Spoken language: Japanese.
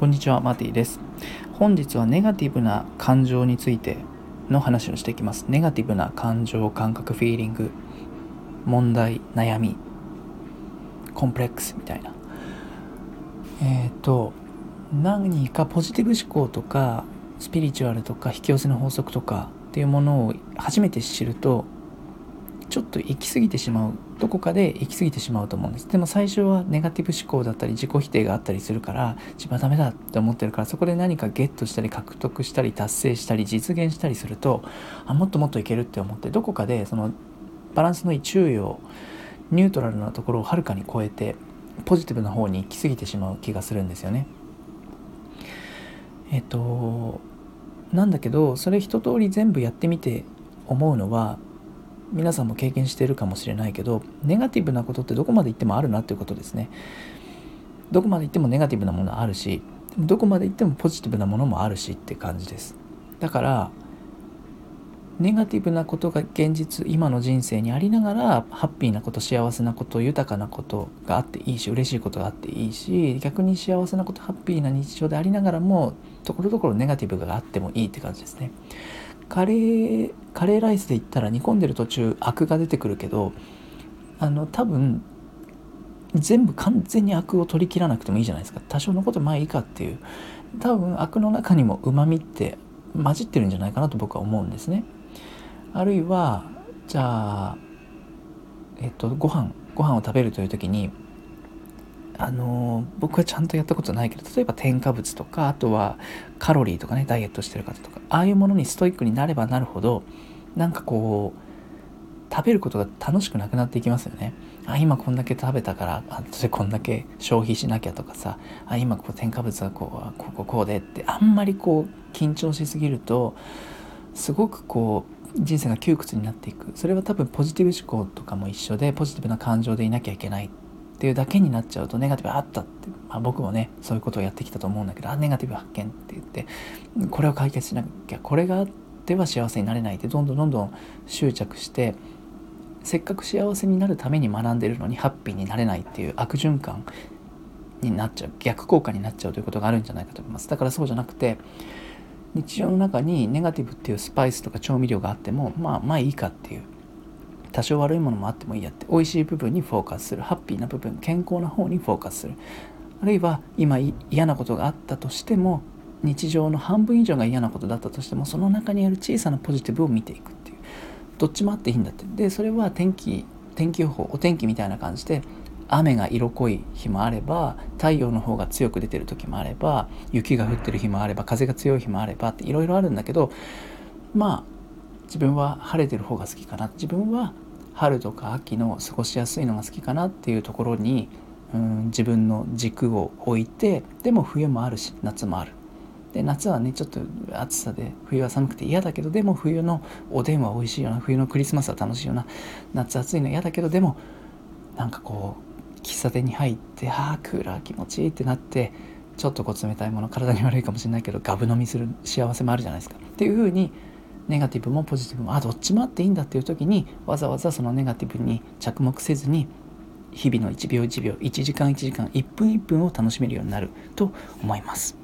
こんにちはマーティです。本日はネガティブな感情についての話をしていきます。ネガティブな感情感覚フィーリング問題悩みコンプレックスみたいな。えっ、ー、と何かポジティブ思考とかスピリチュアルとか引き寄せの法則とかっていうものを初めて知るとちょっと行き過ぎてしまうどこかで行き過ぎてしまうと思うんですでも最初はネガティブ思考だったり自己否定があったりするから自分はダメだって思ってるからそこで何かゲットしたり獲得したり達成したり実現したりするとあもっともっといけるって思ってどこかでそのバランスのいい注意をニュートラルなところをはるかに超えてポジティブな方に行き過ぎてしまう気がするんですよね。えっとなんだけどそれ一通り全部やってみて思うのは皆さんも経験しているかもしれないけどネガティブなことってどこまで行ってもあるなっていうことですね。どこまで行ってもネガティブなものあるしどこまで行ってもポジティブなものもあるしって感じです。だからネガティブなことが現実今の人生にありながらハッピーなこと幸せなこと豊かなことがあっていいし嬉しいことがあっていいし逆に幸せなことハッピーな日常でありながらもところどころネガティブがあってもいいって感じですね。カレーカレーライスで言ったら煮込んでる途中アクが出てくるけどあの多分全部完全にアクを取り切らなくてもいいじゃないですか。多少のことまあいいかっていう。多分アクの中にもうまみって混じってるんじゃないかなと僕は思うんですね。あるいはじゃあえっとご飯ご飯を食べるという時にあの僕はちゃんとやったことないけど例えば添加物とかあとはカロリーとかねダイエットしてる方とかああいうものにストイックになればなるほどなんかこう食べることが楽しくなくなっていきますよね。あ今こんだけ食べたからあそれこんだけ消費しなきゃとかさあ今こう添加物がこうこうこうでってあんまりこう緊張しすぎるとすごくこう人生が窮屈になっていく。それは多分ポジティブ思考とかも一緒でポジティブな感情でいなきゃいけない。っていうだけになっちゃうとネガティブあったって、まあ、僕もねそういうことをやってきたと思うんだけどあネガティブ発見って言ってこれを解決しなきゃこれがあっては幸せになれないってどんどんどんどん執着してせっかく幸せになるために学んでるのにハッピーになれないっていう悪循環になっちゃう逆効果になっちゃうということがあるんじゃないかと思います。だからそうじゃなくて日常の中にネガティブっていうスパイスとか調味料があってもまあまあいいかっていう多少悪いものもあってもいいやって。美味しい部分にフォーカスする。ハッピーな部分健康な方にフォーカスする。あるいは今嫌なことがあったとしても日常の半分以上が嫌なことだったとしてもその中にある小さなポジティブを見ていくっていう。どっちもあっていいんだって。でそれは天気天気予報お天気みたいな感じで雨が色濃い日もあれば太陽の方が強く出てる時もあれば雪が降ってる日もあれば風が強い日もあればっていろいろあるんだけどまあ自分は晴れてる方が好きかな。自分は春とか秋の過ごしやすいのが好きかなっていうところにうん自分の軸を置いてでも冬もあるし夏もある。で夏はねちょっと暑さで冬は寒くて嫌だけどでも冬のおでんは美味しいよな。冬のクリスマスは楽しいよな。夏暑いの嫌だけどでもなんかこう喫茶店に入ってああクーラー気持ちいいってなってちょっとこう冷たいもの体に悪いかもしれないけどガブ飲みする幸せもあるじゃないですか。っていう風にネガティブもポジティブもあどっちもあっていいんだっていう時にわざわざそのネガティブに着目せずに日々の1秒1秒1時間1時間1分1分を楽しめるようになると思います。